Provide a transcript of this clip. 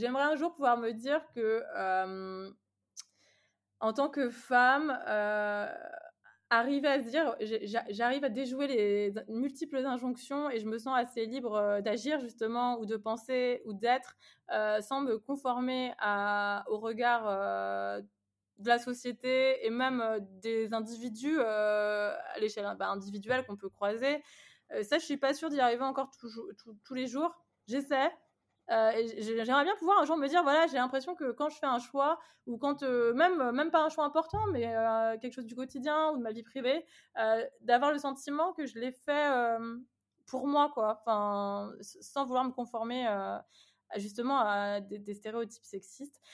j'aimerais un jour pouvoir me dire que en tant que femme, arriver à se dire, j'arrive à déjouer les multiples injonctions et je me sens assez libre euh, d'agir justement ou de penser ou d'être euh, sans me conformer au regard euh, de la société et même des individus à l'échelle bah, individuelle qu'on peut croiser. ça, je suis pas sûre d'y arriver encore tous les jours. J'essaie, euh, j'aimerais bien pouvoir un jour me dire voilà j'ai l'impression que quand je fais un choix ou quand euh, même même pas un choix important mais euh, quelque chose du quotidien ou de ma vie privée d'avoir le sentiment que je l'ai fait pour moi quoi. Enfin sans vouloir me conformer justement à des, stéréotypes sexistes